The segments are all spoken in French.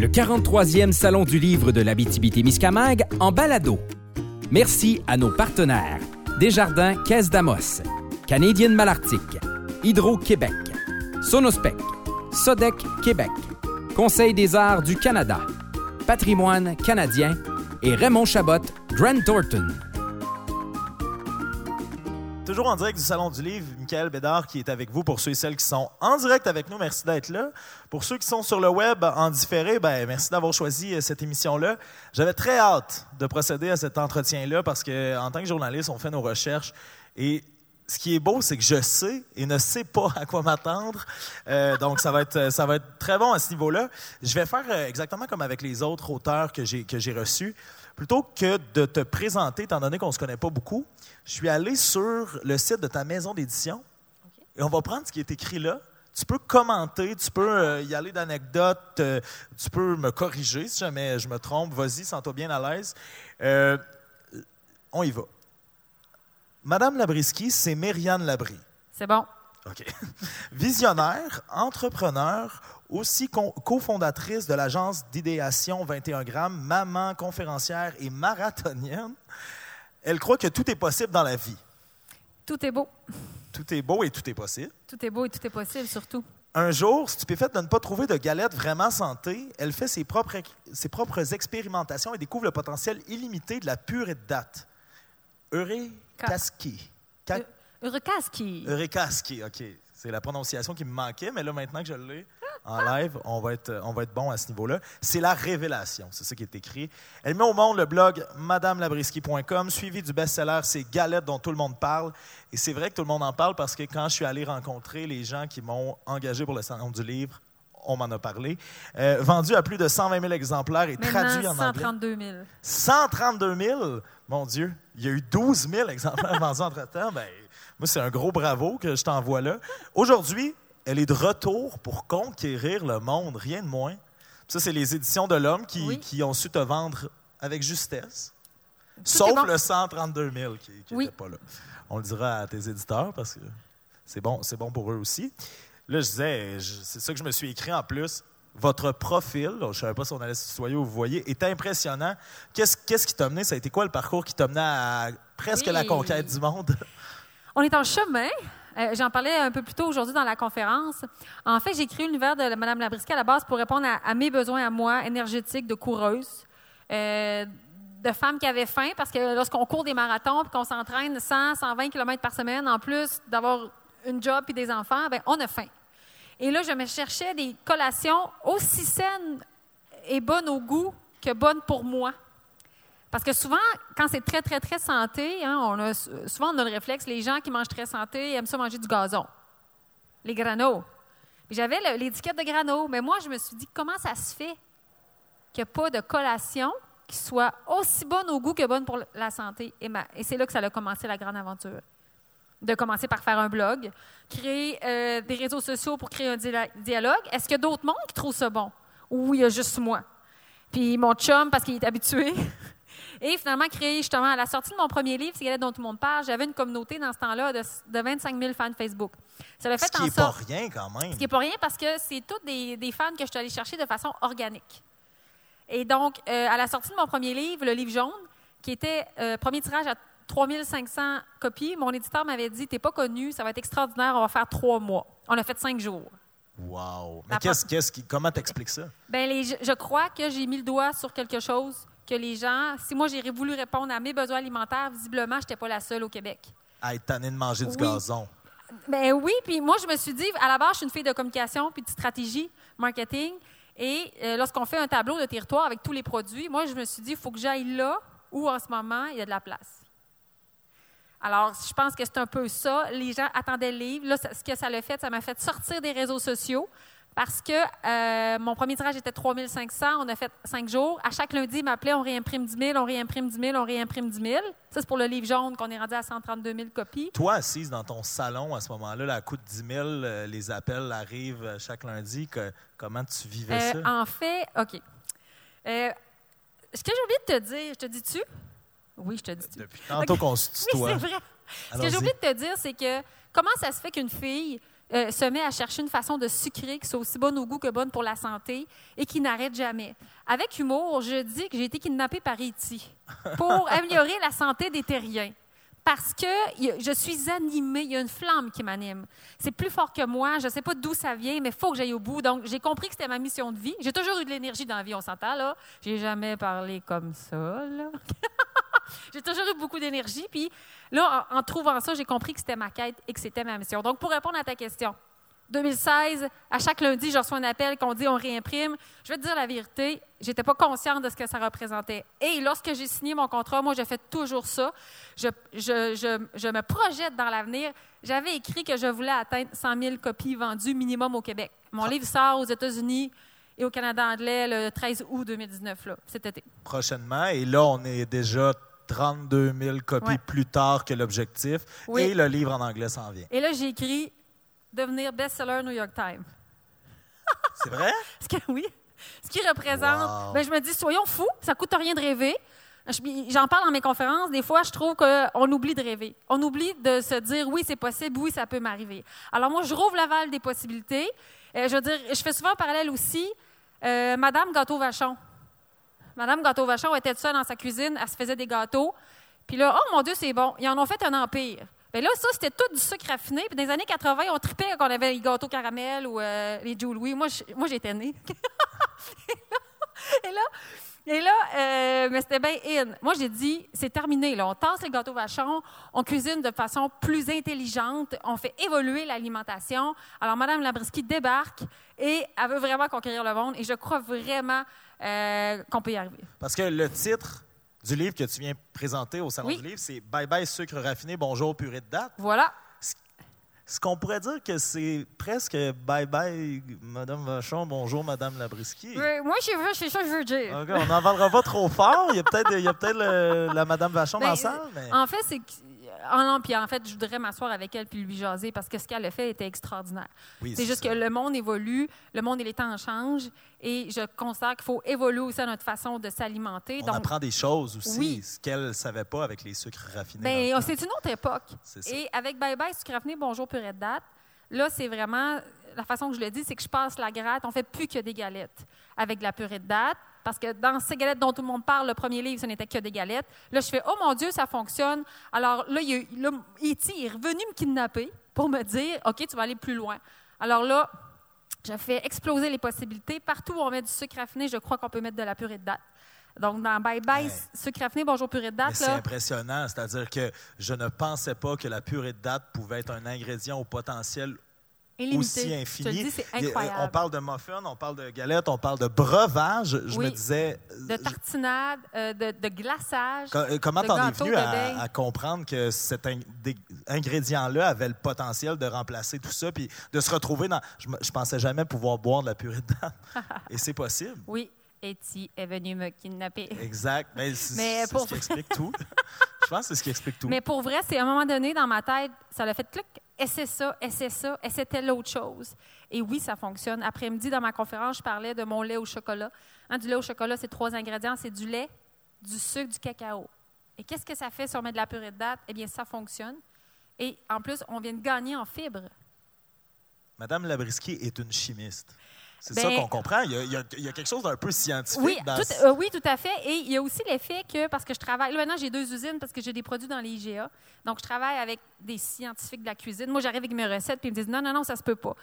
le 43e Salon du livre de l'Abitibi-Témiscamingue en balado. Merci à nos partenaires Desjardins Caisse d'Amos, Canadienne Malartic, Hydro-Québec, Sonospec, Sodec Québec, Conseil des arts du Canada, Patrimoine canadien et Raymond Chabot, Grant Thornton. Toujours en direct du Salon du Livre, Michael Bédard qui est avec vous pour ceux et celles qui sont en direct avec nous. Merci d'être là. Pour ceux qui sont sur le web en différé, ben, merci d'avoir choisi euh, cette émission-là. J'avais très hâte de procéder à cet entretien-là parce que, en tant que journaliste, on fait nos recherches et ce qui est beau, c'est que je sais et ne sais pas à quoi m'attendre. Euh, donc, ça va, être, ça va être très bon à ce niveau-là. Je vais faire euh, exactement comme avec les autres auteurs que j'ai reçus. Plutôt que de te présenter, étant donné qu'on ne se connaît pas beaucoup, je suis allé sur le site de ta maison d'édition et on va prendre ce qui est écrit là. Tu peux commenter, tu peux euh, y aller d'anecdotes, euh, tu peux me corriger si jamais je me trompe. Vas-y, sens-toi bien à l'aise. Euh, on y va. Madame Labriski, c'est Myriane Labrie. C'est bon. OK. Visionnaire, entrepreneur, aussi co- cofondatrice de l'agence d'idéation 21 grammes, maman, conférencière et marathonienne. Elle croit que tout est possible dans la vie. Tout est beau. Tout est beau et tout est possible. Tout est beau et tout est possible, surtout. Un jour, stupéfaite de ne pas trouver de galette vraiment santé, elle fait ses propres, ses propres expérimentations et découvre le potentiel illimité de la pure et de date. Eurekaski. Ka- Eurekaski. Eurekaski, OK. C'est la prononciation qui me manquait, mais là, maintenant que je l'ai en live, on va être, on va être bon à ce niveau-là. C'est la révélation, c'est ça qui est écrit. Elle met au monde le blog madamelabrisky.com, suivi du best-seller C'est Galette dont tout le monde parle. Et c'est vrai que tout le monde en parle parce que quand je suis allé rencontrer les gens qui m'ont engagé pour le salon du livre, on m'en a parlé. Euh, vendu à plus de 120 000 exemplaires et traduit en anglais. 132 000. 132 000! Mon Dieu, il y a eu 12 000 exemplaires vendus entre-temps. Ben, moi, c'est un gros bravo que je t'envoie là. Aujourd'hui, elle est de retour pour conquérir le monde, rien de moins. Ça, c'est les éditions de l'Homme qui, Oui. qui ont su te vendre avec justesse. Sauf bon. le 132 000 qui n'était Oui. pas là. On le dira à tes éditeurs parce que c'est bon, c'est bon pour eux aussi. Là, je disais, c'est ça que je me suis écrit en plus. Votre profil, je ne savais pas si on allait se tutoyer ou vous voyez, est impressionnant. Qu'est-ce qu'est-ce qui t'a mené? Ça a été quoi le parcours qui t'a mené à presque Oui. la conquête du monde? On est en chemin. Euh, J'en parlais un peu plus tôt aujourd'hui dans la conférence. En fait, j'ai créé l'univers de Mme Labrisca à la base pour répondre à, mes besoins à moi, énergétiques, de coureuse, euh, de femmes qui avaient faim, parce que lorsqu'on court des marathons et qu'on s'entraîne 100, 120 km par semaine, en plus d'avoir une job et des enfants, ben, on a faim. Et là, je me cherchais des collations aussi saines et bonnes au goût que bonnes pour moi. Parce que souvent, quand c'est très, très, très santé, hein, on a, souvent on a le réflexe, les gens qui mangent très santé aiment ça manger du gazon, les granos. J'avais l'étiquette de grano, mais moi, je me suis dit, comment ça se fait qu'il n'y a pas de collation qui soit aussi bonne au goût que bonne pour la santé? Et, c'est là que ça a commencé la grande aventure. De commencer par faire un blog, créer euh, des réseaux sociaux pour créer un dia- dialogue. Est-ce qu'il y a d'autres mondes qui trouvent ça bon? Ou il y a juste moi? Puis mon chum, parce qu'il est habitué. Et finalement, créer justement, à la sortie de mon premier livre, C'est dont tout le monde parle, j'avais une communauté dans ce temps-là de, de 25 000 fans Facebook. Ça l'a fait Ce qui n'est pas rien quand même. Ce qui n'est pas rien parce que c'est toutes des, des fans que je suis allée chercher de façon organique. Et donc, euh, à la sortie de mon premier livre, le livre jaune, qui était euh, premier tirage à 3500 copies, mon éditeur m'avait dit T'es pas connu, ça va être extraordinaire, on va faire trois mois. On a fait cinq jours. Wow. Mais qu'est-ce, qu'est-ce qui, comment t'expliques ça? Ben les, je, je crois que j'ai mis le doigt sur quelque chose que les gens, si moi j'ai voulu répondre à mes besoins alimentaires, visiblement, je n'étais pas la seule au Québec. À être tanné de manger du gazon. Ben oui, puis moi, je me suis dit, à la base, je suis une fille de communication puis de stratégie, marketing. Et euh, lorsqu'on fait un tableau de territoire avec tous les produits, moi, je me suis dit, il faut que j'aille là où, en ce moment, il y a de la place. Alors, je pense que c'est un peu ça. Les gens attendaient le livre. Là, ce que ça l'a fait, ça m'a fait sortir des réseaux sociaux parce que euh, mon premier tirage était 3500. On a fait cinq jours. À chaque lundi, il m'appelait, on réimprime 10 000, on réimprime 10 000, on réimprime 10 000. Ça, c'est pour le livre jaune qu'on est rendu à 132 000 copies. Toi, assise dans ton salon à ce moment-là, là, à coup de 10 000, euh, les appels arrivent euh, chaque lundi. que- comment tu vivais Euh, ça? en fait, OK. Euh, ce que j'ai oublié de te dire, je te dis-tu? Oui, je te dis-tu. Depuis tantôt qu'on se Oui, tutoie. c'est vrai. Ce que j'ai oublié de te dire, c'est que comment ça se fait qu'une fille euh, se met à chercher une façon de sucrer qui soit aussi bonne au goût que bonne pour la santé et qui n'arrête jamais. Avec humour, je dis que j'ai été kidnappée par E.T. pour améliorer la santé des terriens. Parce que je suis animée, il y a une flamme qui m'anime. C'est plus fort que moi, je ne sais pas d'où ça vient, mais il faut que j'aille au bout. Donc, j'ai compris que c'était ma mission de vie. J'ai toujours eu de l'énergie dans la vie, on s'entend, là. J'ai jamais parlé comme ça, là. j'ai toujours eu beaucoup d'énergie. Puis là, en, trouvant ça, j'ai compris que c'était ma quête et que c'était ma mission. Donc, pour répondre à ta question, 2016, à chaque lundi, je reçois un appel qu'on dit on réimprime. Je vais te dire la vérité, j'étais pas consciente de ce que ça représentait. Et lorsque j'ai signé mon contrat, moi, j'ai fait toujours ça. Je, je me projette dans l'avenir. J'avais écrit que je voulais atteindre 100 000 copies vendues minimum au Québec. Mon livre sort aux États-Unis et au Canada anglais le 13 août 2019, là, cet été. Prochainement. Et là, on est déjà 32 000 copies plus tard que l'objectif. Et le livre en anglais s'en vient. Et là, j'ai écrit devenir best-seller New York Times. C'est vrai? Ce que, oui. Ce qui représente. Ben, je me dis, soyons fous, ça coûte rien de rêver. J'en parle dans mes conférences. Des fois, je trouve qu'on oublie de rêver. On oublie de se dire oui, c'est possible, oui, ça peut m'arriver. Alors, moi, je rouvre l'aval des possibilités. Euh, je veux dire, je fais souvent un parallèle aussi. Euh, Madame Gâteau-Vachon. Madame Gâteau-Vachon était seule dans sa cuisine, elle se faisait des gâteaux. Puis là, oh mon Dieu, c'est bon. Ils en ont fait un empire. Bien là, ça, c'était tout du sucre raffiné. Puis dans les années 80, on tripait quand on avait les gâteaux caramel ou euh, les Joe Louis. Moi, moi j'étais née. et là, et là euh, mais c'était bien in. Moi, j'ai dit, c'est terminé. Là. On tasse les gâteaux vachons, on cuisine de façon plus intelligente, on fait évoluer l'alimentation. Alors, Mme Labriski débarque et elle veut vraiment conquérir le monde. Et je crois vraiment euh, qu'on peut y arriver. Parce que le titre du livre que tu viens présenter au Salon du Livre, c'est Bye bye sucre raffiné, bonjour purée de date. Voilà. Est-ce qu'on pourrait dire que c'est presque bye bye Madame Vachon, bonjour Madame Labriski? Oui, moi, c'est ça que je veux dire. on n'en vendra pas trop fort. Il y a peut-être peut la Madame Vachon dans la ben, salle. Mais... En fait, c'est en, puis en fait, je voudrais m'asseoir avec elle puis lui jaser parce que ce qu'elle a fait était extraordinaire. c'est juste que le monde évolue, le monde et les temps changent et je constate qu'il faut évoluer aussi à notre façon de s'alimenter. On Donc, apprend des choses aussi, ce qu'elle ne savait pas avec les sucres raffinés. Ben, c'est une autre époque. Et avec Bye Bye Sucre Raffiné, Bonjour Purée de Date, là, c'est vraiment, la façon que je le dis, c'est que je passe la gratte, on fait plus que des galettes avec de la purée de date parce que dans ces galettes dont tout le monde parle, le premier livre, ce n'était que des galettes. Là, je fais, oh mon Dieu, ça fonctionne. Alors là, il, E.T. est revenu me kidnapper pour me dire, OK, tu vas aller plus loin. Alors là, je fais exploser les possibilités. Partout où on met du sucre raffiné, je crois qu'on peut mettre de la purée de date. Donc, dans Bye Bye, sucre raffiné, bonjour purée de date. C'est impressionnant. C'est-à-dire que je ne pensais pas que la purée de date pouvait être un ingrédient au potentiel aussi infini. On parle de muffins, on parle de galettes, on parle de breuvage. Je me disais. De tartinade, euh, de, glaçage. Euh, comment t'en es venu à, comprendre que cet ingrédient-là avait le potentiel de remplacer tout ça, puis de se retrouver dans. Je, je pensais jamais pouvoir boire de la purée de date. Et c'est possible. Oui. Eti est venu me kidnapper. Exact. Mais c'est ce qui explique tout. je pense que c'est ce qui explique tout. Mais pour vrai, c'est à un moment donné, dans ma tête, ça l'a fait clic c'est ça, c'est ça, et c'était l'autre chose. Et oui, ça fonctionne. Après-midi, dans ma conférence, je parlais de mon lait au chocolat. Hein, du lait au chocolat, c'est trois ingrédients. C'est du lait, du sucre, du cacao. Et qu'est-ce que ça fait si on met de la purée de date? Eh bien, ça fonctionne. Et en plus, on vient de gagner en fibres. Madame Labriski est une chimiste. C'est ça ben, qu'on comprend. Il y, a, quelque chose d'un peu scientifique. Oui, dans tout, euh, oui, tout à fait. Et il y a aussi l'effet que, parce que je travaille, là maintenant j'ai deux usines parce que j'ai des produits dans les IGA. Donc je travaille avec des scientifiques de la cuisine. Moi j'arrive avec mes recettes puis ils me disent non, non, non, ça se peut pas.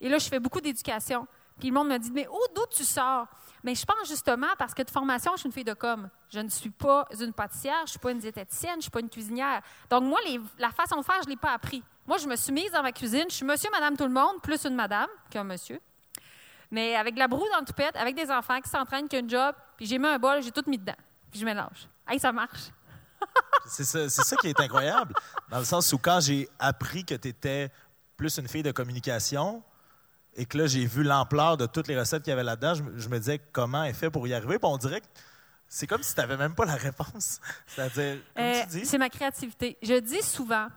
Et là je fais beaucoup d'éducation. Puis le monde me dit mais où, d'où tu sors? Mais je pense justement parce que de formation, je suis une fille de com. Je ne suis pas une pâtissière, je ne suis pas une diététicienne, je ne suis pas une cuisinière. Donc moi, la façon de faire, je ne l'ai pas appris. Moi, je me suis mise dans ma cuisine, je suis monsieur, madame, tout le monde, plus une madame qu'un monsieur mais avec de la broue dans le toupette, avec des enfants qui s'entraînent, qui ont un job, puis j'ai mis un bol, j'ai tout mis dedans, puis je mélange. Hey, ça marche. c'est ça, ça, qui est incroyable, dans le sens où quand j'ai appris que tu étais plus une fille de communication, et que là, j'ai vu l'ampleur de toutes les recettes qu'il y avait là-dedans, je, me disais comment elle fait pour y arriver? Puis on dirait que c'est comme si tu n'avais même pas la réponse. C'est-à-dire, euh, C'est ma créativité. Je dis souvent,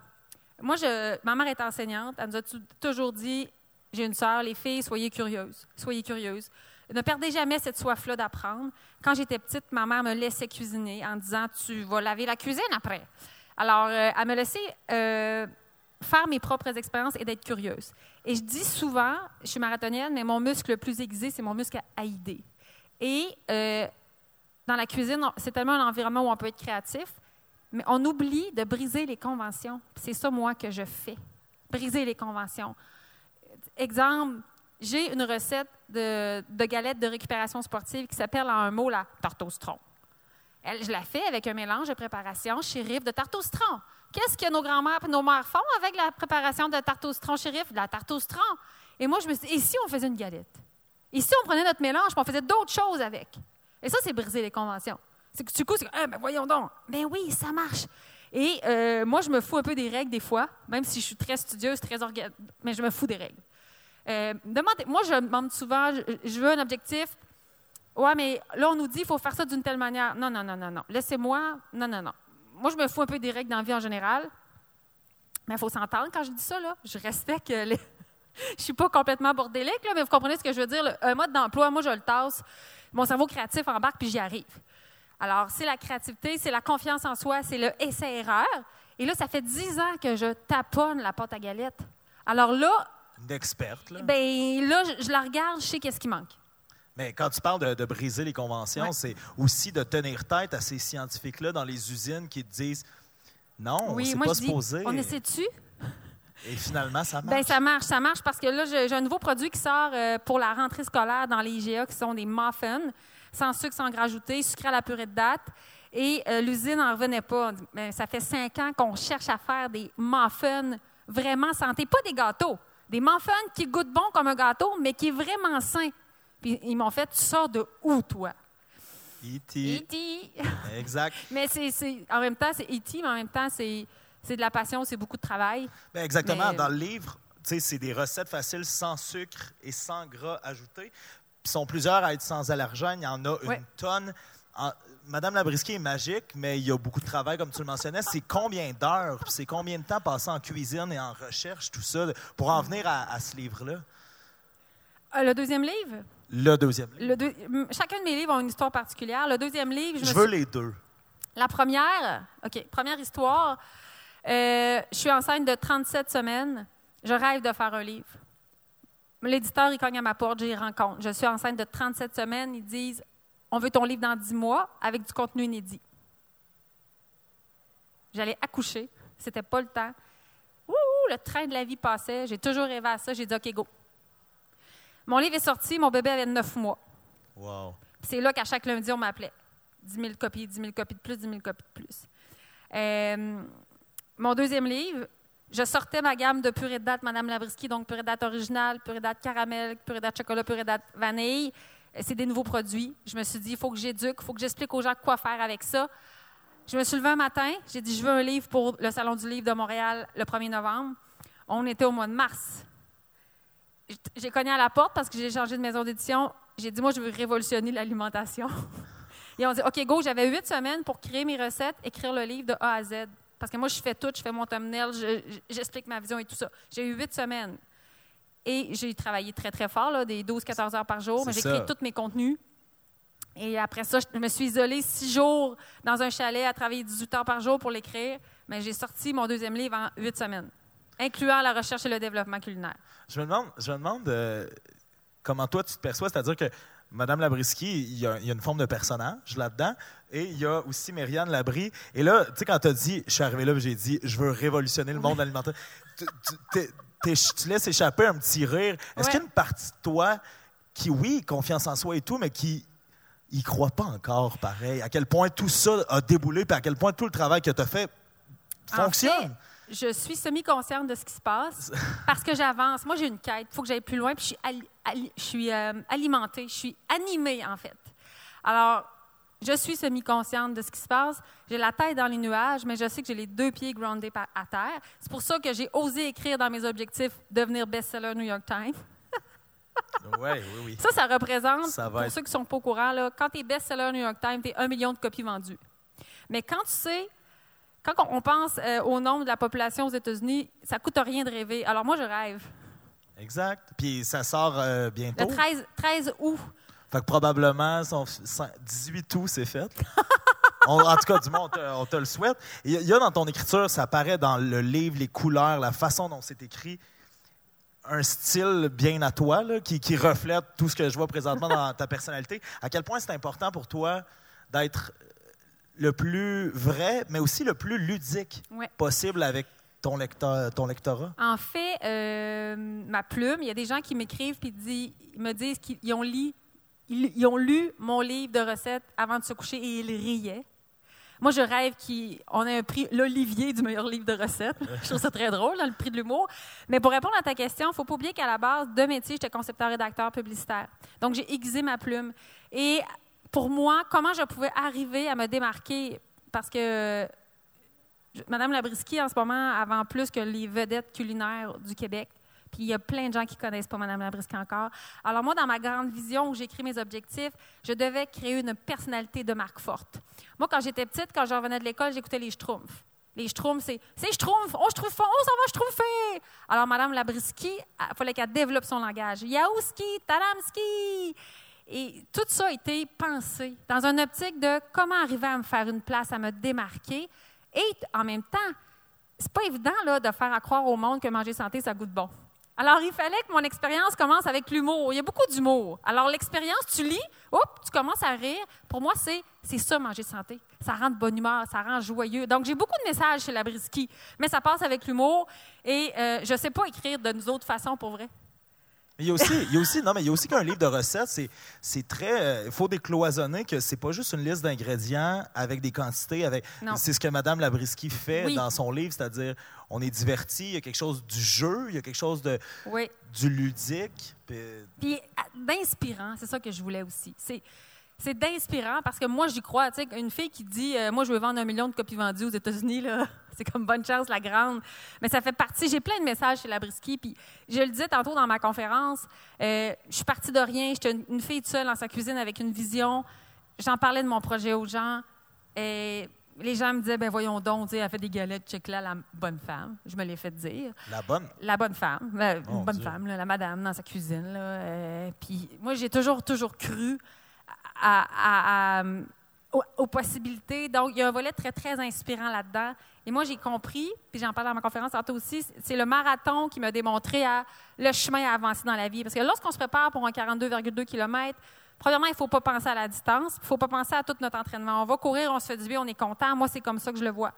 moi, je, ma mère est enseignante, elle nous a toujours dit j'ai une sœur, les filles, soyez curieuses. Soyez curieuses. Ne perdez jamais cette soif-là d'apprendre. Quand j'étais petite, ma mère me laissait cuisiner en disant Tu vas laver la cuisine après. Alors, euh, elle me laissait euh, faire mes propres expériences et d'être curieuse. Et je dis souvent, je suis marathonienne, mais mon muscle le plus aiguisé, c'est mon muscle AID. Et euh, dans la cuisine, c'est tellement un environnement où on peut être créatif, mais on oublie de briser les conventions. C'est ça, moi, que je fais. Briser les conventions. Exemple, j'ai une recette de, galette de récupération sportive qui s'appelle en un mot la tarte au citron. Je la fais avec un mélange de préparation chérif de tarte au citron. Qu'est-ce que nos grands-mères et nos mères font avec la préparation de tarte au citron chérif? De la tarte au citron. Et moi, je me suis dit, et si on faisait une galette? Et si on prenait notre mélange et on faisait d'autres choses avec? Et ça, c'est briser les conventions. C'est que du coup, c'est ah, ben voyons donc. Ben oui, ça marche. Et euh, moi, je me fous un peu des règles des fois, même si je suis très studieuse, très organisée, mais je me fous des règles. Euh, moi, je demande souvent, je, veux un objectif. Ouais, mais là, on nous dit qu'il faut faire ça d'une telle manière. Non, non, non, non, non. Laissez-moi. Non, non, non. Moi, je me fous un peu des règles dans la vie en général. Mais il faut s'entendre quand je dis ça, là. Je respecte les. je suis pas complètement bordélique, là, mais vous comprenez ce que je veux dire. Un mode d'emploi, moi, je le tasse. Mon cerveau créatif embarque, puis j'y arrive. Alors, c'est la créativité, c'est la confiance en soi, c'est le essai-erreur. Et là, ça fait dix ans que je taponne la pâte à galette. Alors là, une experte. Là. Ben là, je, la regarde, je sais qu'est-ce qui manque. Mais quand tu parles de, briser les conventions, c'est aussi de tenir tête à ces scientifiques-là dans les usines qui te disent non, oui, c'est pas supposé. On essaie-tu? Et finalement, ça ben, marche. ça marche, ça marche parce que là, j'ai un nouveau produit qui sort euh, pour la rentrée scolaire dans les IGA qui sont des muffins, sans sucre, sans gras ajouté, sucré à la purée de date. Et euh, l'usine n'en revenait pas. Mais ça fait cinq ans qu'on cherche à faire des muffins vraiment santé, pas des gâteaux. Des muffins qui goûtent bon comme un gâteau, mais qui est vraiment sain. Puis ils m'ont fait, tu sors de où, toi? E.T. E.T. Exact. mais c'est, en même temps, c'est E.T., mais en même temps, c'est, de la passion, c'est beaucoup de travail. Ben, exactement. Dans le livre, c'est des recettes faciles sans sucre et sans gras ajoutés. Ils sont plusieurs à être sans allergènes. Il y en a une tonne. Madame Labrisky est magique, mais il y a beaucoup de travail, comme tu le mentionnais. C'est combien d'heures, c'est combien de temps passé en cuisine et en recherche, tout ça, pour en venir à, ce livre-là? Euh, le deuxième livre? Le deuxième livre. Chacun de mes livres a une histoire particulière. Le deuxième livre, je, veux les deux. La première, OK, première histoire. Euh, je suis enceinte de 37 semaines. Je rêve de faire un livre. L'éditeur, il cogne à ma porte, j'y rencontre. Je suis enceinte de 37 semaines. Ils disent on veut ton livre dans dix mois avec du contenu inédit. J'allais accoucher. C'était pas le temps. Ouh, le train de la vie passait. J'ai toujours rêvé à ça. J'ai dit, OK, go. Mon livre est sorti. Mon bébé avait neuf mois. Wow. C'est là qu'à chaque lundi, on m'appelait. 10 000 copies, 10 000 copies de plus, 10 000 copies de plus. Euh, mon deuxième livre, je sortais ma gamme de purée de date Madame Labrisky, donc purée de date originale, purée de date caramel, purée de date chocolat, purée de date vanille c'est des nouveaux produits. Je me suis dit, il faut que j'éduque, il faut que j'explique aux gens quoi faire avec ça. Je me suis levée un matin, j'ai dit, je veux un livre pour le Salon du livre de Montréal le 1er novembre. On était au mois de mars. J'ai cogné à la porte parce que j'ai changé de maison d'édition. J'ai dit, moi, je veux révolutionner l'alimentation. Et on dit, OK, go, j'avais huit semaines pour créer mes recettes, écrire le livre de A à Z. Parce que moi, je fais tout, je fais mon thumbnail, j'explique ma vision et tout ça. J'ai eu huit semaines. Et j'ai travaillé très, très fort, là, des 12-14 heures par jour. J'ai créé tous mes contenus. Et après ça, je me suis isolée six jours dans un chalet à travailler 18 heures par jour pour l'écrire. Mais j'ai sorti mon deuxième livre en huit semaines, incluant la recherche et le développement culinaire. Je me demande, je me demande euh, comment toi tu te perçois, c'est-à-dire que Madame Labrisky, il y, a, une forme de personnage là-dedans. Et il y a aussi Myriane Labry. Et là, tu sais, quand tu as dit, je suis arrivé là, j'ai dit, je veux révolutionner le monde alimentaire, tu laisses échapper un petit rire. Est-ce qu'il y a une partie de toi qui, oui, confiance en soi et tout, mais qui y croit pas encore pareil? À quel point tout ça a déboulé, puis à quel point tout le travail que tu as fait fonctionne? je suis semi-consciente de ce qui se passe parce que j'avance. Moi, j'ai une quête. Il faut que j'aille plus loin, puis je suis, je suis euh, alimentée, je suis animée, en fait. Alors, je suis semi-consciente de ce qui se passe. J'ai la tête dans les nuages, mais je sais que j'ai les deux pieds groundés à terre. C'est pour ça que j'ai osé écrire dans mes objectifs devenir best-seller New York Times. oui, oui, oui. Ça, ça représente, pour ceux qui ne sont pas au courant, là, quand tu es best-seller New York Times, tu es un million de copies vendues. Mais quand tu sais, quand on pense euh, au nombre de la population aux États-Unis, ça ne coûte rien de rêver. Alors moi, je rêve. Exact. Puis ça sort euh, bientôt. Le 13, 13 août. Fait que probablement, son 18 août, c'est fait. en tout cas, du moins, on te, le souhaite. Il y, a dans ton écriture, ça apparaît dans le livre, les couleurs, la façon dont c'est écrit, un style bien à toi, là, qui, qui reflète tout ce que je vois présentement dans ta personnalité. À quel point c'est important pour toi d'être le plus vrai, mais aussi le plus ludique Ouais. possible avec ton, lecteur, ton lectorat? En fait, euh, ma plume, il y a des gens qui m'écrivent et me disent qu'ils ont, lu, ils, ont lu mon livre de recettes avant de se coucher et ils riaient. Moi, je rêve qu'on ait un prix l'Olivier du meilleur livre de recettes. je trouve ça très drôle, hein, le prix de l'humour. Mais pour répondre à ta question, il ne faut pas oublier qu'à la base, de métier, j'étais concepteur-rédacteur publicitaire. Donc, j'ai aiguisé ma plume. Et pour moi, comment je pouvais arriver à me démarquer? Parce que Madame Labrisky, en ce moment, avant plus que les vedettes culinaires du Québec. Il y a plein de gens qui connaissent pas Madame Labrisky encore. Alors moi, dans ma grande vision où j'écris mes objectifs, je devais créer une personnalité de marque forte. Moi, quand j'étais petite, quand je revenais de l'école, j'écoutais les Schtroumpfs. Les Schtroumpfs, c'est « c'est Schtroumpf, oh Schtroumpf, oh ça va Schtroumpfer ». Alors Madame Labrisky, il fallait qu'elle développe son langage. « Yaouski, Tadamski ». Et tout ça a été pensé dans une optique de comment arriver à me faire une place, à me démarquer. Et en même temps, c'est pas évident là, de faire à croire au monde que manger santé, ça goûte bon. Alors, il fallait que mon expérience commence avec l'humour. Il y a beaucoup d'humour. Alors, l'expérience, tu lis, hop, tu commences à rire. Pour moi, c'est, c'est ça, manger santé. Ça rend de bonne humeur, ça rend joyeux. Donc, j'ai beaucoup de messages chez la Brisky, mais ça passe avec l'humour. Et euh, je sais pas écrire de nous autres façons pour vrai. Il y a aussi, il y a aussi, non, mais il y a aussi qu'un livre de recettes, c'est, c'est très, euh, il faut décloisonner que c'est pas juste une liste d'ingrédients avec des quantités, avec, Non. c'est ce que Madame Labrisky fait Oui. dans son livre, c'est-à-dire, on est diverti, il y a quelque chose du jeu, il y a quelque chose de, Oui. du ludique, puis à- d'inspirant, c'est ça que je voulais aussi. C'est, c'est d'inspirant parce que moi, j'y crois. Tu sais, une fille qui dit euh, Moi, je veux vendre un million de copies vendues aux États-Unis, là, c'est comme bonne chance, la grande. Mais ça fait partie. J'ai plein de messages chez la Brisky. Puis je le disais tantôt dans ma conférence euh, je suis partie de rien. J'étais une, une fille seule dans sa cuisine avec une vision. J'en parlais de mon projet aux gens. Et les gens me disaient Ben voyons donc, elle fait des galettes, check là, la bonne femme. Je me l'ai fait dire la bonne? la bonne femme, euh, une bonne Dieu. femme, là, la madame dans sa cuisine. Là, euh, puis moi, j'ai toujours, toujours cru à- aux, possibilités. Donc, il y a un volet très, très inspirant là-dedans. Et moi, j'ai compris, puis j'en parle dans ma conférence tantôt aussi, c'est le marathon qui m'a démontré le chemin à avancer dans la vie. Parce que lorsqu'on se prépare pour un 42,2 km, premièrement, il ne faut pas penser à la distance, il ne faut pas penser à tout notre entraînement. On va courir, on se fait du bien, on est content. Moi, c'est comme ça que je le vois.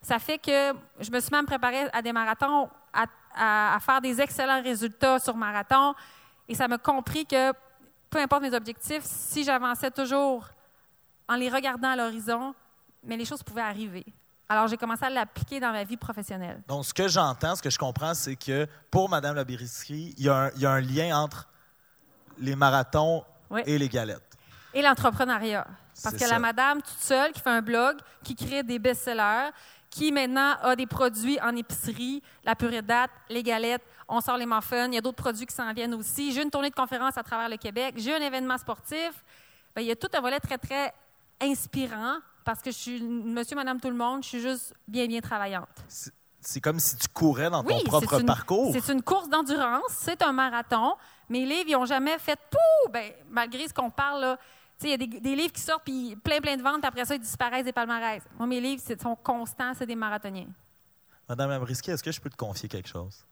Ça fait que je me suis même préparée à des marathons, à- à faire des excellents résultats sur marathon. Et ça m'a compris que peu importe mes objectifs, si j'avançais toujours en les regardant à l'horizon, mais les choses pouvaient arriver. Alors, j'ai commencé à l'appliquer dans ma vie professionnelle. Donc, ce que j'entends, ce que je comprends, c'est que pour Madame Labrisky, il y, a un, il y a un lien entre les marathons Oui. et les galettes. Et l'entrepreneuriat. Parce que ça. la madame toute seule qui fait un blog, qui crée des best-sellers, qui maintenant a des produits en épicerie, la purée de date, les galettes, on sort les muffins, il y a d'autres produits qui s'en viennent aussi. J'ai une tournée de conférences à travers le Québec, j'ai un événement sportif. Bien, il y a tout un volet très, très inspirant parce que je suis monsieur, madame, tout le monde, je suis juste bien, bien travaillante. C'est- comme si tu courais dans ton Oui, propre une- parcours. C'est une course d'endurance, c'est un marathon. Mes livres, ils n'ont jamais fait tout. Ben, malgré ce qu'on parle, il y a des, des livres qui sortent, puis plein, plein de ventes, après ça, ils disparaissent des palmarès. Moi, mes livres, sont constants, c'est des marathoniens. Madame Labrisky, est-ce que je peux te confier quelque chose?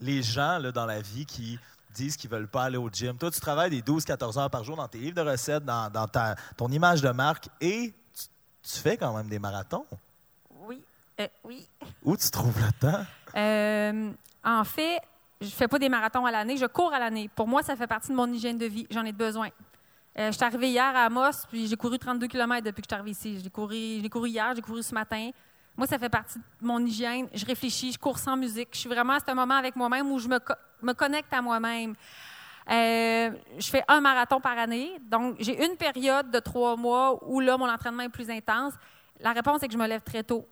Les gens là, dans la vie qui disent qu'ils ne veulent pas aller au gym. Toi, tu travailles des 12-14 heures par jour dans tes livres de recettes, dans, dans ta, ton image de marque, et tu, tu fais quand même des marathons. Oui, euh, oui. Où tu trouves le temps? Euh, en fait, je ne fais pas des marathons à l'année, je cours à l'année. Pour moi, ça fait partie de mon hygiène de vie. J'en ai besoin. Euh, je suis arrivée hier à Amos, puis j'ai couru 32 km depuis que je suis arrivée ici. J'ai couru, j'ai couru hier, j'ai couru ce matin. Moi, ça fait partie de mon hygiène. Je réfléchis, je cours sans musique. Je suis vraiment à ce moment avec moi-même où je me, me connecte à moi-même. Euh, je fais un marathon par année. Donc, j'ai une période de trois mois où là, mon entraînement est plus intense. La réponse est que je me lève très tôt.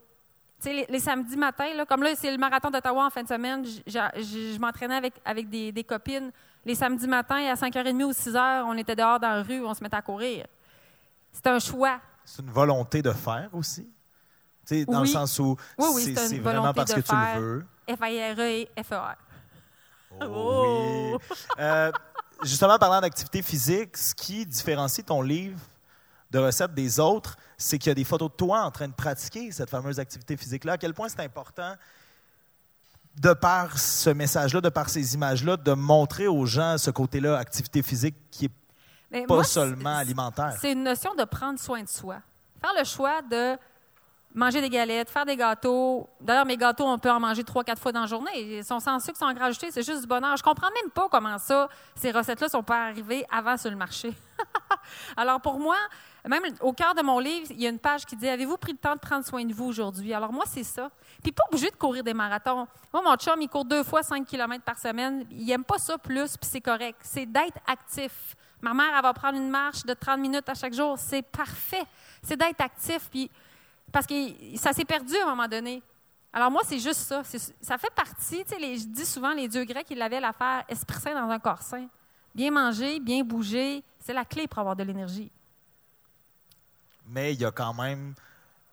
Tu sais, les, samedis matins, là, comme là, c'est le marathon d'Ottawa en fin de semaine, je m'entraînais avec, avec des, des copines. Les samedis matins, à 5h30 ou 6h, on était dehors dans la rue, on se mettait à courir. C'est un choix. C'est une volonté de faire aussi? Tu sais, dans Oui. le sens où Oui, oui, c'est vraiment parce que tu le veux. F-I-R-E E et F-E-R. Oh, Oh! oui. Euh, justement, parlant d'activité physique, ce qui différencie ton livre de recettes des autres, c'est qu'il y a des photos de toi en train de pratiquer cette fameuse activité physique-là. À quel point c'est important de par ce message-là, de par ces images-là, de montrer aux gens ce côté-là, activité physique, qui est Mais pas moi, seulement alimentaire? C'est une notion de prendre soin de soi. Faire le choix de manger des galettes, faire des gâteaux. D'ailleurs, mes gâteaux, on peut en manger trois, quatre fois dans la journée. Ils sont sans sucre, sans gras ajouté, c'est juste du bonheur. Je comprends même pas comment ça, ces recettes-là sont pas arrivées avant sur le marché. Alors pour moi, même au cœur de mon livre, il y a une page qui dit Avez-vous pris le temps de prendre soin de vous aujourd'hui? Alors moi, c'est ça. Puis pas obligé de courir des marathons. Moi, mon chum, il court deux fois 5 km par semaine. Il aime pas ça plus, puis c'est correct. C'est d'être actif. Ma mère, elle va prendre une marche de 30 minutes à chaque jour. C'est parfait. C'est d'être actif, puis parce que ça s'est perdu à un moment donné. Alors moi, c'est juste ça. Ça fait partie, tu sais, je dis souvent, les dieux grecs, ils avaient l'affaire esprit sain dans un corps sain. Bien manger, bien bouger, c'est la clé pour avoir de l'énergie. mais il y a quand même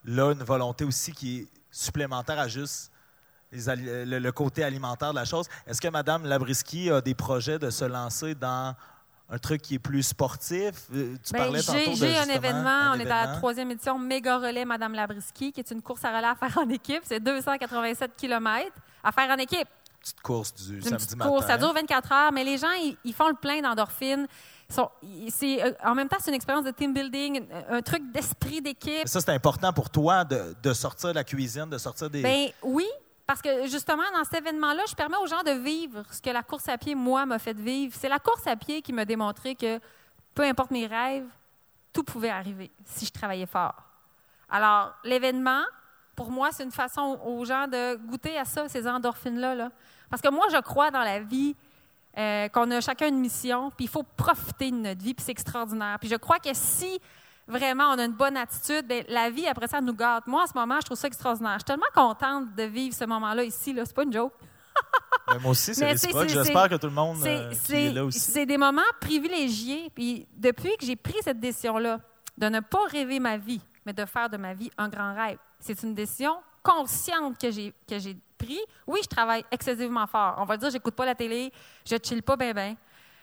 là une volonté aussi qui est supplémentaire à juste le, le côté alimentaire de la chose. Est-ce que Mme Labriski a des projets de se lancer dans un truc qui est plus sportif? Euh, Tu Ben, parlais tantôt J'ai un événement, un on est à la troisième édition Méga Relais Madame Labriski, qui est une course à relais à faire en équipe. C'est 287 km à faire en équipe. petite course du une samedi petite matin. course. Ça dure 24 heures, mais les gens, ils, ils font le plein d'endorphines. Euh, en même temps, c'est une expérience de team building, un, un truc d'esprit d'équipe. Ça, c'est important pour toi de, de sortir de la cuisine, de sortir des... Ben oui, parce que justement, dans cet événement-là, je permets aux gens de vivre ce que la course à pied, moi, m'a fait vivre. C'est la course à pied qui m'a démontré que peu importe mes rêves, tout pouvait arriver si je travaillais fort. Alors, l'événement, pour moi, c'est une façon aux gens de goûter à ça, ces endorphines-là. là. Parce que moi, je crois dans la vie euh, qu'on a chacun une mission, puis il faut profiter de notre vie, puis c'est extraordinaire. Puis je crois que si vraiment on a une bonne attitude, bien, la vie, après ça, nous gâte. Moi, en ce moment, je trouve ça extraordinaire. Je suis tellement contente de vivre ce moment-là ici. Là. C'est pas une joke. Ben, moi aussi, c'est réciproque. J'espère que tout le monde euh, qui est là aussi. c'est des moments privilégiés. Puis depuis que j'ai pris cette décision-là, de ne pas rêver ma vie, mais de faire de ma vie un grand rêve, c'est une décision consciente que j'ai que j'ai pris. Oui, je travaille excessivement fort. On va dire, j'écoute pas la télé, je chill pas bien,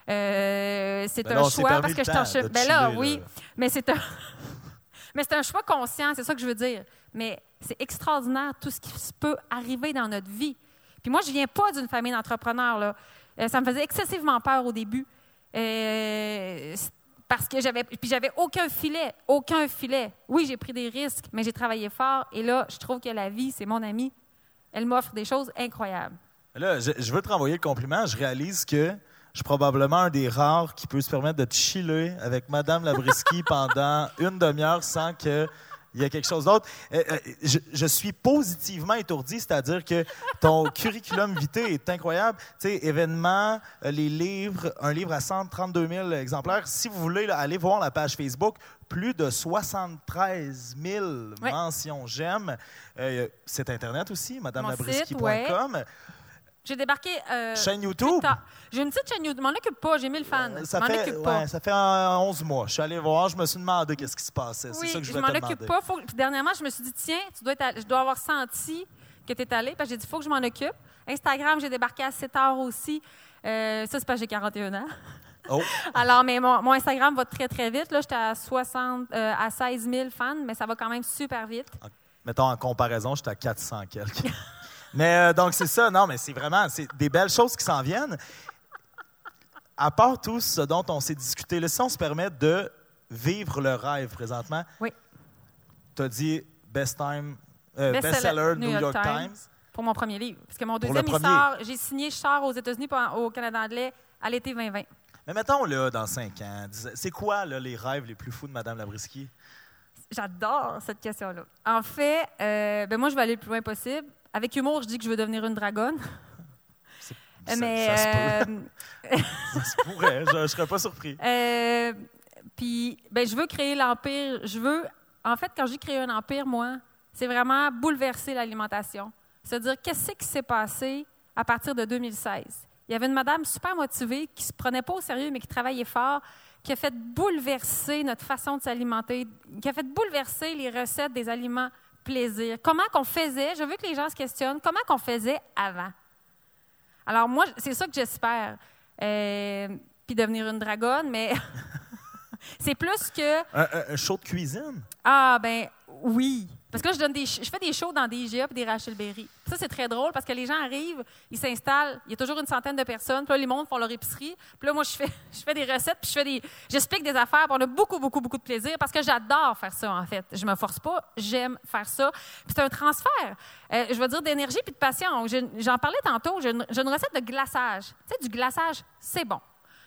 bien. c'est Ben un là, on s'est choix parce que je t'en de Ben là, oui. là. Mais c'est un, mais c'est un choix conscient, c'est ça que je veux dire. Mais c'est extraordinaire tout ce qui peut arriver dans notre vie. Puis moi, je viens pas d'une famille d'entrepreneurs. Là. Euh, ça me faisait excessivement peur au début. Euh, parce que j'avais puis j'avais aucun filet, aucun filet. Oui, j'ai pris des risques, mais j'ai travaillé fort. Et là, je trouve que la vie, c'est mon amie. Elle m'offre des choses incroyables. Là, je, je veux te renvoyer le compliment. Je réalise que je suis probablement un des rares qui peut se permettre de chiller avec Madame Labriski pendant une demi-heure sans que il y ait quelque chose d'autre. Euh, euh, je, je suis positivement étourdi, c'est-à-dire que ton curriculum vitae est incroyable. Tu sais, événements, euh, les livres, un livre à 132 000 exemplaires. Si vous voulez là, aller voir la page Facebook, plus de 73 000 Ouais. mentions j'aime. C'est Internet aussi, madamelabriski.com. J'ai débarqué. euh, Chaîne YouTube? J'ai une petite chaîne YouTube. Je m'en occupe pas. J'ai 1000 fans. Ça m'en fait, occupe pas. ouais, ça fait euh, 11 mois. Je suis allé voir, je me suis demandé qu'est-ce qui se passait. Oui, c'est ça que je je m'en occupe pas. Faut- Puis dernièrement, je me suis dit, tiens, tu dois être à- je dois avoir senti que tu es allé. Parce que j'ai dit, il faut que je m'en occupe. Instagram, j'ai débarqué assez tard aussi. Euh, ça, c'est parce que j'ai 41 ans. Oh, Alors, mais mon, mon Instagram va très, très vite. Là, j'étais à, 60, euh, à 16 000 fans, mais ça va quand même super vite. mettons en comparaison, j'étais à 400 quelques. mais euh, donc c'est ça, non, mais c'est vraiment c'est des belles choses qui s'en viennent. À part tout ce dont on s'est discuté, là, si on se permet de vivre le rêve présentement, Oui. tu as dit best time, euh, Best-seller, New, York, Times. Pour mon premier livre. Parce que mon deuxième, il sort. J'ai signé, je sors aux États-Unis, au Canada anglais, à l'été 2020. Mais mettons là, dans cinq ans, c'est quoi là, les rêves les plus fous de Madame Labriski? J'adore cette question-là. En fait, euh, ben moi, je vais aller le plus loin possible. Avec humour, je dis que je veux devenir une dragonne. Ça- mais ça se peut. euh, Ça se pourrait, je ne serais pas surpris. euh, puis, ben, je veux créer l'empire. Je veux, en fait, quand j'ai créé un empire, moi, c'est vraiment bouleverser l'alimentation. C'est-à-dire, qu'est-ce qui s'est passé à partir de 2016? Il y avait une madame super motivée qui se prenait pas au sérieux, mais qui travaillait fort, qui a fait bouleverser notre façon de s'alimenter, qui a fait bouleverser les recettes des aliments plaisir. Comment qu'on faisait, je veux que les gens se questionnent, comment qu'on faisait avant? Alors moi, c'est ça que j'espère. Euh, puis devenir une dragonne, mais c'est plus que Un, un- show de cuisine? ah ben oui. Parce que je, fais des shows dans des IGA et des Rachel Berry. Ça, c'est très drôle parce que les gens arrivent, ils s'installent, il y a toujours une centaine de personnes, puis là, les mondes font leur épicerie. Puis là, moi, je fais, des recettes, puis je fais des, j'explique des affaires, puis on a beaucoup, beaucoup, beaucoup de plaisir parce que j'adore faire ça, en fait. Je me force pas, j'aime faire ça. Puis c'est un transfert, euh, je veux dire, d'énergie puis de passion. Je- J'en parlais tantôt, j'ai une, j'ai une recette de glaçage. Tu sais, du glaçage, c'est bon.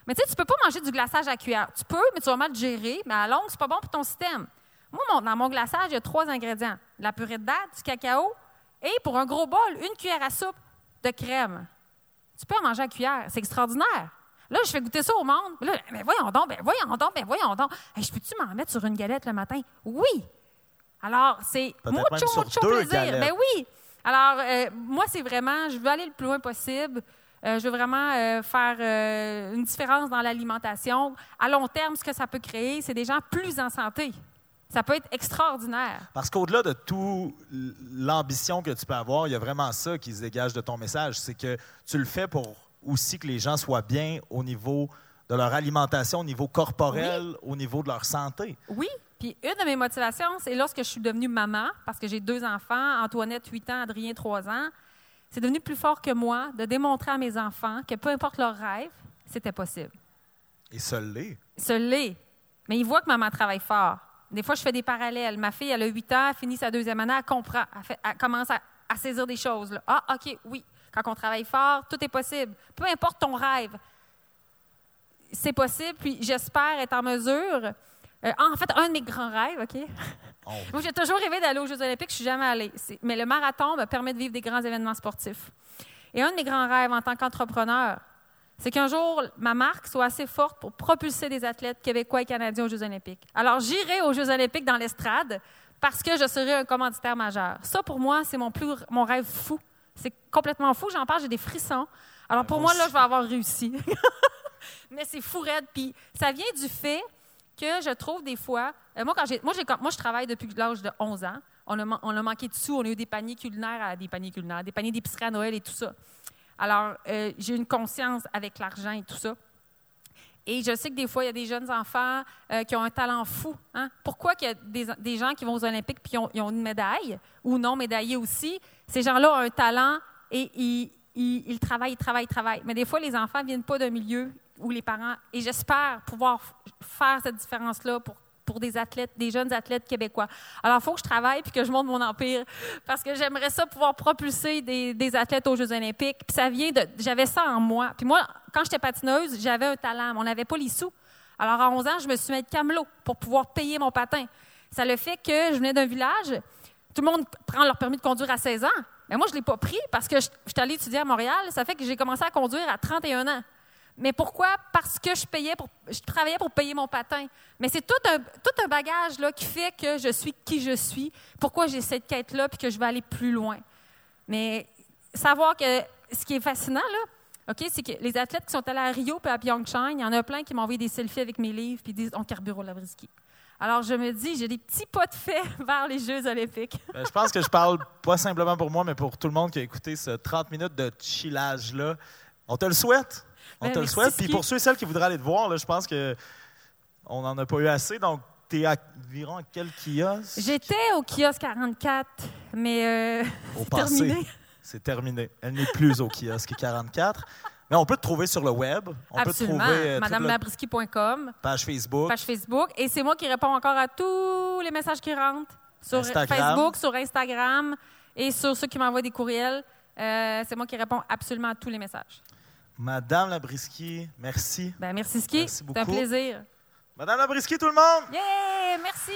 Mais tu sais, tu peux pas manger du glaçage à cuillère. Tu peux, mais tu vas mal gérer, mais à longue, c'est pas bon pour ton système. Moi, mon- dans mon glaçage, il y a trois ingrédients. De la purée de date, du cacao et, pour un gros bol, une cuillère à soupe de crème. Tu peux en manger à cuillère. C'est extraordinaire. Là, je fais goûter ça au monde. Là, mais voyons donc, ben voyons donc, ben voyons donc. Hey, je peux-tu m'en mettre sur une galette le matin? Oui. Alors, c'est mucho, sur mucho deux plaisir. galettes. Ben oui. Alors, euh, moi, c'est vraiment, je veux aller le plus loin possible. Euh, je veux vraiment euh, faire une différence dans l'alimentation. À long terme, ce que ça peut créer, c'est des gens plus en santé. Ça peut être extraordinaire. Parce qu'au-delà de tout l'ambition que tu peux avoir, il y a vraiment ça qui se dégage de ton message. C'est que tu le fais pour aussi que les gens soient bien au niveau de leur alimentation, au niveau corporel, au niveau de leur santé. Oui. Puis une de mes motivations, c'est lorsque je suis devenue maman, parce que j'ai deux enfants, Antoinette, 8 ans, Adrien, 3 ans. C'est devenu plus fort que moi de démontrer à mes enfants que peu importe leur rêve, c'était possible. Et se l'est. Ce l'est. Mais ils voient que maman travaille fort. Des fois, je fais des parallèles. Ma fille, elle a 8 ans, elle finit sa deuxième année, elle comprend, elle, fait- elle commence à, à saisir des choses. là. Ah, OK, oui. Quand on travaille fort, tout est possible. Peu importe ton rêve, c'est possible. Puis j'espère être en mesure. euh, en fait, un de mes grands rêves, OK? On- Moi, j'ai toujours rêvé d'aller aux Jeux Olympiques, je suis jamais allée. Mais le marathon me permet de vivre des grands événements sportifs. Et un de mes grands rêves en tant qu'entrepreneur, c'est qu'un jour, ma marque soit assez forte pour propulser des athlètes québécois et canadiens aux Jeux Olympiques. Alors, j'irai aux Jeux Olympiques dans l'estrade parce que je serai un commanditaire majeur. Ça, pour moi, c'est mon, plus, mon rêve fou. C'est complètement fou. J'en parle, j'ai des frissons. Alors, pour Moi moi, là, je vais avoir réussi. Mais c'est fou raide. Puis ça vient du fait que je trouve des fois. euh, moi, quand j'ai, moi, j'ai, moi, je travaille depuis l'âge de 11 ans. On a, man- on a manqué de sous. On a eu des paniers culinaires, à, des paniers culinaires, des paniers d'épicerie à Noël et tout ça. Alors, euh, j'ai une conscience avec l'argent et tout ça. Et je sais que des fois, il y a des jeunes enfants euh, qui ont un talent fou. hein. Pourquoi qu'il y a des, des gens qui vont aux Olympiques puis ils ont une médaille, ou non médaillés aussi? Ces gens-là ont un talent et ils, travaillent, ils travaillent, ils travaillent. Mais des fois, les enfants ne viennent pas d'un milieu où les parents... Et j'espère pouvoir faire cette différence-là pour, pour des athlètes, des jeunes athlètes québécois. Alors, il faut que je travaille puis que je monte mon empire parce que j'aimerais ça pouvoir propulser des, des athlètes aux Jeux olympiques. Puis ça vient de... J'avais ça en moi. Puis moi, quand j'étais patineuse, j'avais un talent, mais on n'avait pas les sous. Alors, à 11 ans, je me suis mis de camelot pour pouvoir payer mon patin. Ça le fait que je venais d'un village, tout le monde prend leur permis de conduire à 16 ans. Mais moi, je ne l'ai pas pris parce que je, je suis allée étudier à Montréal. Ça fait que j'ai commencé à conduire à 31 ans. Mais pourquoi? Parce que je payais pour, je travaillais pour payer mon patin. Mais c'est tout un, tout un bagage là, qui fait que je suis qui je suis, pourquoi j'ai cette quête-là, puis que je vais aller plus loin. Mais savoir que ce qui est fascinant, là, OK, c'est que les athlètes qui sont allés à Rio puis à Pyeongchang, il y en a plein qui m'ont envoyé des selfies avec mes livres puis disent on carbure au Labriski. Alors je me dis, j'ai des petits pas de fait vers les Jeux olympiques. Ben, je pense que je parle pas simplement pour moi, mais pour tout le monde qui a écouté ce 30 minutes de chillage-là. On te le souhaite. On Ben, te le souhaite. Puis pour ceux et celles qui voudraient aller te voir, là, je pense que on n'en a pas eu assez. Donc, tu es à environ à quel kiosque? J'étais au kiosque 44, mais euh, c'est terminé. C'est terminé. Elle n'est plus au kiosque 44. Mais on peut te trouver sur le web. On Absolument. peut te trouver euh, MadameLabriski.com, page Facebook. page Facebook. Et c'est moi qui réponds encore à tous les messages qui rentrent sur Instagram. Facebook, sur Instagram et sur ceux qui m'envoient des courriels. Euh, c'est moi qui réponds absolument à tous les messages. Madame Labriski, merci. Ben, merci, Ski. Merci C'est un beaucoup. plaisir. Madame Labriski, tout le monde! Yeah! Merci!